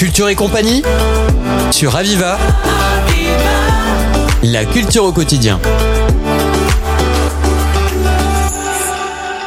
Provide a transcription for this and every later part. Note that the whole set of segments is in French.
Culture et compagnie sur Aviva. La culture au quotidien.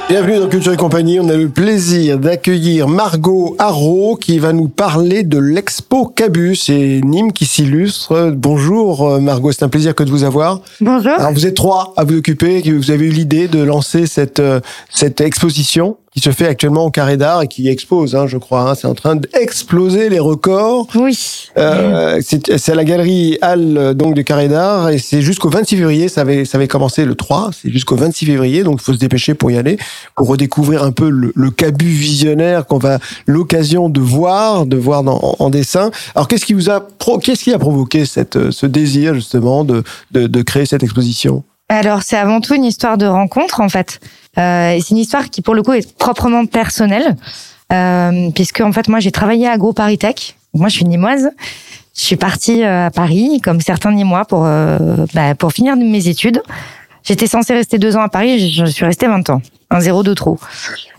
Bienvenue dans Culture et compagnie. On a le plaisir d'accueillir Margot Haro qui va nous parler de l'expo Cabu. C'est Nîmes qui s'illustre. Bonjour euh, Margot, c'est un plaisir que de vous avoir. Bonjour. Alors vous êtes trois à vous occuper. Vous avez eu l'idée de lancer cette euh, cette exposition qui se fait actuellement au Carré d'Art et qui expose, hein, je crois. Hein. c'est en train d'exploser les records. Oui. Euh, c'est à la galerie Halle donc du Carré d'Art et c'est jusqu'au 26 février. Ça avait ça avait commencé le 3, c'est jusqu'au 26 février, donc il faut se dépêcher pour y aller pour redécouvrir un peu le, le cabu visionnaire qu'on va l'occasion de voir, de voir dans, en, dessin. Alors qu'est-ce qui vous a qu'est-ce qui a provoqué cette ce désir justement de de, de créer cette exposition? Alors c'est avant tout une histoire de rencontre en fait. Euh, c'est une histoire qui pour le coup est proprement personnelle, euh, puisque en fait moi j'ai travaillé à AgroParisTech. Moi je suis nimoise. Je suis partie euh, à Paris comme certains nimois pour bah, pour finir mes études. J'étais censée rester deux ans à Paris, je suis restée 20 ans, un zéro de trop.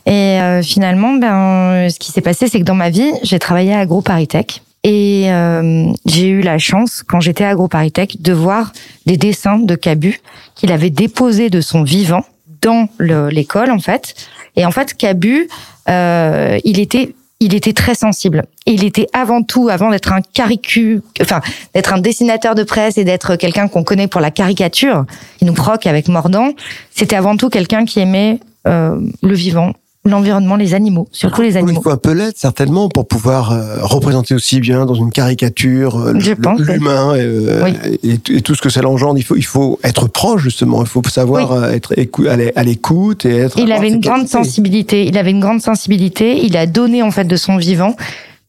Et finalement, ben ce qui s'est passé, c'est que dans ma vie, j'ai travaillé à AgroParisTech. Et euh, j'ai eu la chance, quand j'étais à AgroParisTech, de voir des dessins de Cabu qu'il avait déposés de son vivant dans l'école, en fait. Et en fait, Cabu, euh, il était il était très sensible. il était avant tout, avant d'être un caricu, enfin d'être un dessinateur de presse et d'être quelqu'un qu'on connaît pour la caricature, qui nous croque avec Mordant, c'était avant tout quelqu'un qui aimait euh, le vivant, l'environnement, les animaux, surtout les animaux. Il faut un peu l'aide certainement pour pouvoir euh, représenter aussi bien dans une caricature euh, l'humain euh, et, et, tout ce que ça l'engendre. Il faut, il faut être proche justement. Il faut savoir être à l'écoute et être. Il avait une grande sensibilité. Il avait une grande sensibilité. Il a donné en fait de son vivant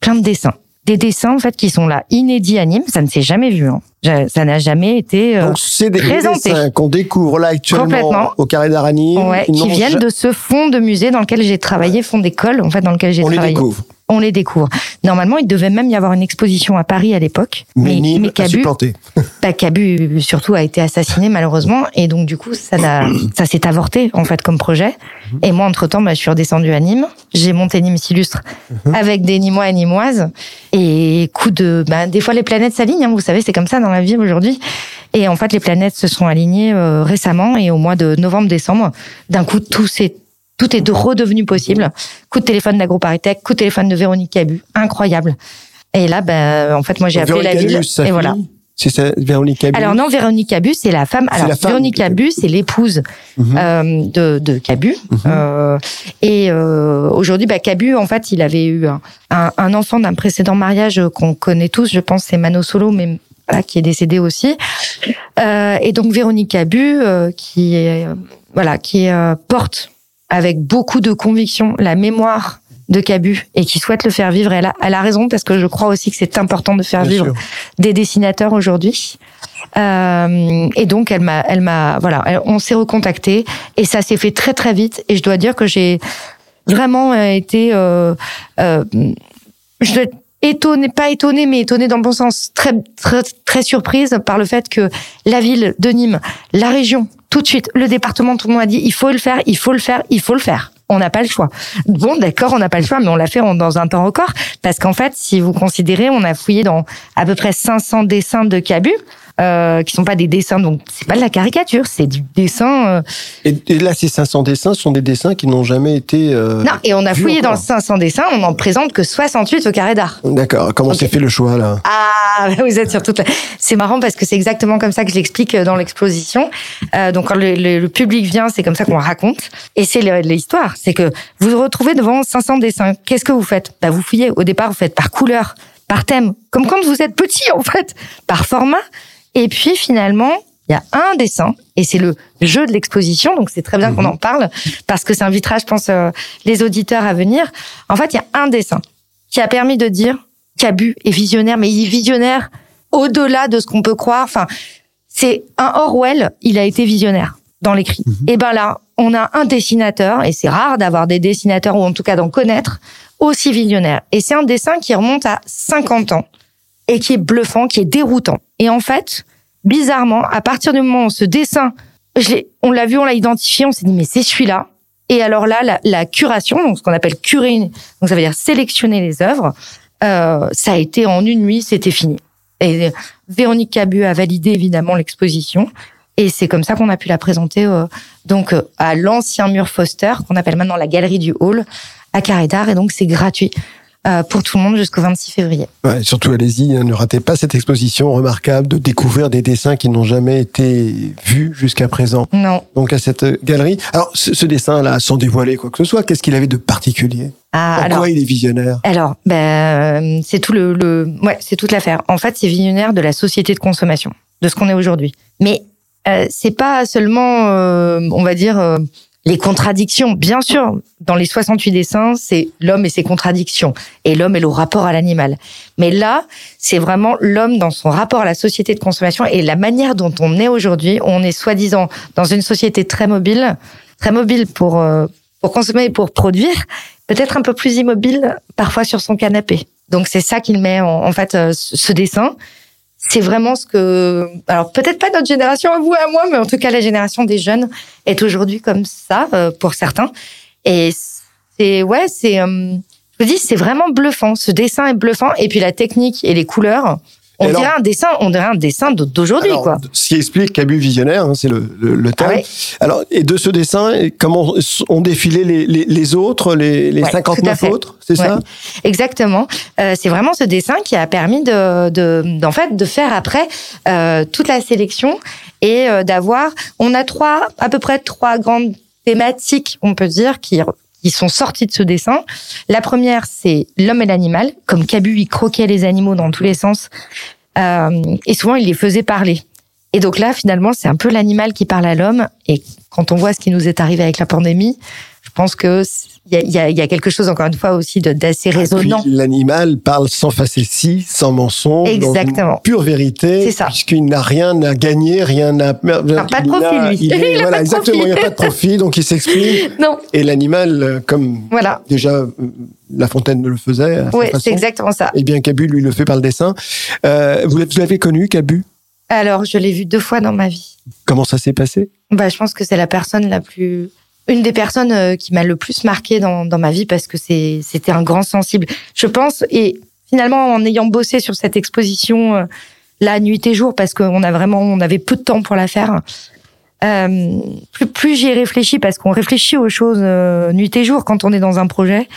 plein de dessins des dessins en fait qui sont là inédits à Nîmes, ça ne s'est jamais vu. Hein. Ça n'a jamais été euh, Donc c'est des dessins qu'on découvre là actuellement au Carré d'Arani, ouais, qui viennent de ce fond de musée dans lequel j'ai travaillé, fond d'école en fait dans lequel j'ai travaillé. On les découvre on les découvre. Normalement, il devait même y avoir une exposition à Paris à l'époque. Mais, mais, mais Cabu, bah, Cabu surtout a été assassiné malheureusement, et donc du coup ça, ça s'est avorté en fait comme projet. Et moi, entre temps, bah, je suis redescendue à Nîmes. J'ai monté Nîmes s'illustre mhm. avec des Nîmois et Nîmoises. Et coup de, bah, des fois les planètes s'alignent. Hein, vous savez, c'est comme ça dans la vie aujourd'hui. Et en fait, les planètes se sont alignées euh, récemment et au mois de novembre-décembre, d'un coup, tout s'est tout est redevenu possible. Coup de téléphone d'AgroParisTech, coup de téléphone de Véronique Cabu. Incroyable. Et là, ben, en fait, moi, j'ai appelé la ville. et voilà. C'est ça, Véronique Cabu. Alors non, Véronique Cabu, c'est la femme. Alors la femme Véronique Cabu, c'est l'épouse mhm. euh, de, de Cabu. Mhm. Euh, et euh, aujourd'hui, bah, Cabu, en fait, il avait eu un, un enfant d'un précédent mariage qu'on connaît tous. Je pense c'est Mano Solo, mais voilà, qui est décédé aussi. Euh, et donc Véronique Cabu, euh, qui est voilà, qui porte avec beaucoup de conviction la mémoire de Cabu et qui souhaite le faire vivre. Elle a, elle a raison parce que je crois aussi que c'est important de faire vivre des dessinateurs aujourd'hui. Euh, et donc elle m'a, elle m'a, voilà, on s'est recontacté et ça s'est fait très très vite. Et je dois dire que j'ai vraiment euh, été, euh, euh, je dois être étonnée, pas étonnée, mais étonnée dans le bon sens, très très très surprise par le fait que la ville de Nîmes, la région, tout de suite, le département, tout le monde a dit il faut le faire, il faut le faire, il faut le faire. On n'a pas le choix. Bon, d'accord, on n'a pas le choix, mais on l'a fait dans un temps record. Parce qu'en fait, si vous considérez, on a fouillé dans à peu près 500 dessins de Cabu euh, qui sont pas des dessins, donc c'est pas de la caricature, c'est du dessin. Euh... Et, là, ces 500 dessins sont des dessins qui n'ont jamais été. Euh, non, et on a fouillé dans 500 dessins, on n'en présente que 68 au carré d'art. D'accord. Comment s'est fait le choix là? Ah, vous êtes sur toute. C'est marrant parce que c'est exactement comme ça que je l'explique euh, dans l'exposition. Euh, donc quand le, le, public vient, c'est comme ça qu'on raconte, et c'est l'histoire. C'est que vous vous retrouvez devant 500 dessins. Qu'est-ce que vous faites? Bah vous fouillez. Au départ, vous faites par couleur, par thème, comme quand vous êtes petit en fait, par format. Et puis finalement, il y a un dessin, et c'est le jeu de l'exposition, donc c'est très bien qu'on mhm. en parle, parce que ça invitera, je pense, euh, les auditeurs à venir. En fait, il y a un dessin qui a permis de dire qu'Abu est visionnaire, mais il est visionnaire au-delà de ce qu'on peut croire. Enfin, c'est un Orwell, il a été visionnaire dans l'écrit. Mhm. Et ben là, on a un dessinateur, et c'est rare d'avoir des dessinateurs, ou en tout cas d'en connaître, aussi visionnaire. Et c'est un dessin qui remonte à 50 ans et qui est bluffant, qui est déroutant. Et en fait, bizarrement, à partir du moment où ce dessin, on l'a vu, on l'a identifié, on s'est dit mais c'est celui-là. Et alors là, la, curation, donc ce qu'on appelle curer, donc ça veut dire sélectionner les œuvres, Euh, ça a été en une nuit, c'était fini. Et Véronique Cabu a validé évidemment l'exposition. Et c'est comme ça qu'on a pu la présenter euh, donc euh, à l'ancien mur Foster, qu'on appelle maintenant la galerie du Hall, à Carré d'Art. Et donc c'est gratuit. Euh, pour tout le monde jusqu'au 26 février. Ouais, surtout allez-y, hein, ne ratez pas cette exposition remarquable de découvrir des dessins qui n'ont jamais été vus jusqu'à présent. Non. Donc à cette galerie. Alors ce, dessin-là, sans dévoiler quoi que ce soit, qu'est-ce qu'il avait de particulier? Ah, Pourquoi il est visionnaire? Alors, ben, c'est tout le, le ouais, c'est toute l'affaire. En fait, c'est visionnaire de la société de consommation, de ce qu'on est aujourd'hui. Mais euh, c'est pas seulement, euh, on va dire, euh, les contradictions. Bien sûr, dans les 68 dessins, c'est l'homme et ses contradictions, et l'homme et le rapport à l'animal. Mais là, c'est vraiment l'homme dans son rapport à la société de consommation et la manière dont on est aujourd'hui. On est soi-disant dans une société très mobile, très mobile pour pour consommer et pour produire, peut-être un peu plus immobile parfois sur son canapé. Donc c'est ça qu'il met en, en fait ce dessin c'est vraiment ce que, alors peut-être pas notre génération à vous et à moi, mais en tout cas la génération des jeunes est aujourd'hui comme ça euh, pour certains. Et c'est ouais, c'est, euh, je vous dis, c'est vraiment bluffant. Ce dessin est bluffant, et puis la technique et les couleurs. On dirait un dessin, on dirait un dessin d'aujourd'hui, quoi. Ce qui explique Cabu visionnaire, hein, c'est le, le, terme. Ah Alors, et de ce dessin, comment ont défilé les, les, les autres, les, les 59 autres, c'est ça? Exactement. Euh, c'est vraiment ce dessin qui a permis de, de, fait, de faire après euh, toute la sélection et euh, d'avoir. On a trois, à peu près trois grandes thématiques, on peut dire, qui sont sorties de ce dessin. La première, c'est l'homme et l'animal. Comme Cabu, il croquait les animaux dans tous les sens. Euh, et souvent, il les faisait parler. Et donc là, finalement, c'est un peu l'animal qui parle à l'homme. Et quand on voit ce qui nous est arrivé avec la pandémie, pense que il y a, y a, quelque chose encore une fois aussi d'assez ah, résonnant. L'animal parle sans facétie, sans mensonge, Exactement. Dans une pure vérité, c'est ça. puisqu'il n'a rien à gagner, rien à pas de profit lui. Il voilà, exactement, il n'y a pas de profit, donc il s'exprime. non. Et l'animal, euh, comme voilà. déjà euh, La Fontaine le faisait. Oui, c'est exactement ça. Et bien Cabu lui le fait par le dessin. Euh, vous l'avez connu, Cabu? Alors, je l'ai vu deux fois dans ma vie. Comment ça s'est passé? Bah, je pense que c'est la personne la plus une des personnes euh, qui m'a le plus marqué dans, dans ma vie parce que c'était un grand sensible. Je pense et finalement en ayant bossé sur cette exposition euh, la nuit et jour parce qu'on a vraiment on avait peu de temps pour la faire. Euh, plus, plus j'y ai réfléchi parce qu'on réfléchit aux choses euh, nuit et jour quand on est dans un projet.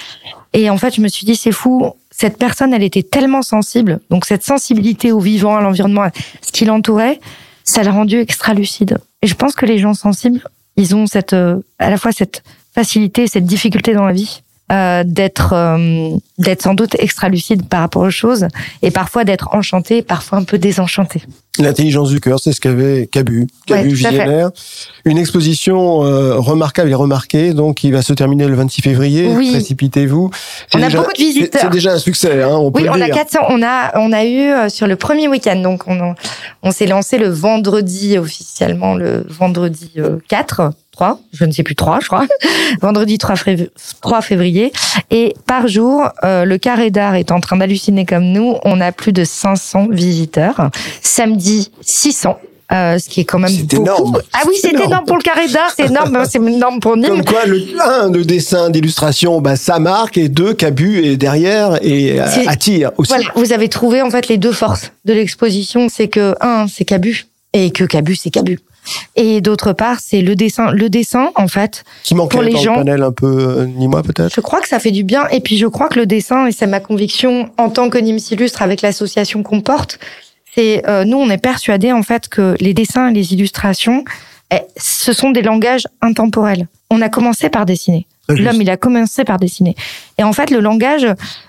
Et en fait, je me suis dit c'est fou. Cette personne, elle était tellement sensible. Donc cette sensibilité au vivant, à l'environnement, à ce qui l'entourait, ça l'a rendu extra lucide. Et je pense que les gens sensibles, ils ont cette, euh, à la fois cette facilité, cette difficulté dans la vie. Euh, d'être euh, d'être sans doute extra lucide par rapport aux choses et parfois d'être enchanté, parfois un peu désenchanté. L'intelligence du cœur, c'est ce qu'avait Cabu, Cabu visionnaire. Une exposition euh, remarquable et remarquée, donc qui va se terminer le 26 février. Oui. Précipitez-vous. On a beaucoup de visiteurs. C'est déjà un succès, hein, on oui, on a 400. On a on a eu euh, sur le premier week-end, donc on on s'est lancé le vendredi officiellement le vendredi 4 je ne sais plus 3, je crois, vendredi 3, février. Et par jour, euh, le carré d'art est en train d'halluciner comme nous. On a plus de 500 visiteurs. Samedi, 600. Euh, ce qui est quand même beaucoup. Énorme. Ah oui, c'est énorme. pour le carré d'art, c'est énorme, c'est énorme pour Nîmes. Comme quoi, le un, le dessin d'illustration, bah, ça marque, et deux, Cabu est derrière et euh, attire aussi. Voilà, vous avez trouvé en fait les deux forces de l'exposition, c'est que un, c'est Cabu, et que Cabu, c'est Cabu. Et d'autre part, c'est le dessin. Le dessin, en fait, qui manque pour les gens. Le panel un peu euh, ni moi peut-être. Je crois que ça fait du bien. Et puis je crois que le dessin, et c'est ma conviction en tant que Nîmes s'illustre avec l'association qu'on porte, c'est euh, nous on est persuadés en fait que les dessins et les illustrations, eh, ce sont des langages intemporels. On a commencé par dessiner. L'homme, il a commencé par dessiner. Et en fait, le langage,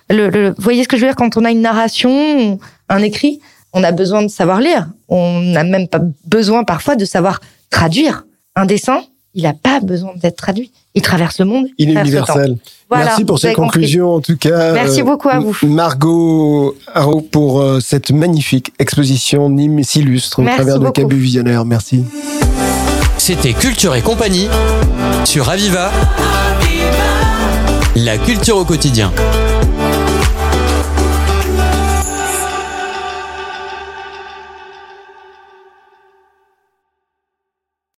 le, le, vous voyez ce que je veux dire quand on a une narration, un écrit, on a besoin de savoir lire. On n'a même pas besoin parfois de savoir traduire. Un dessin, il n'a pas besoin d'être traduit. Il traverse le monde. Il, est universel. Merci pour cette conclusion, en tout cas. Merci beaucoup à vous. Margot Haro, pour euh, cette magnifique exposition Nîmes s'illustre au travers de Cabu Visionnaire. Merci. C'était Culture et compagnie sur Aviva. La culture au quotidien.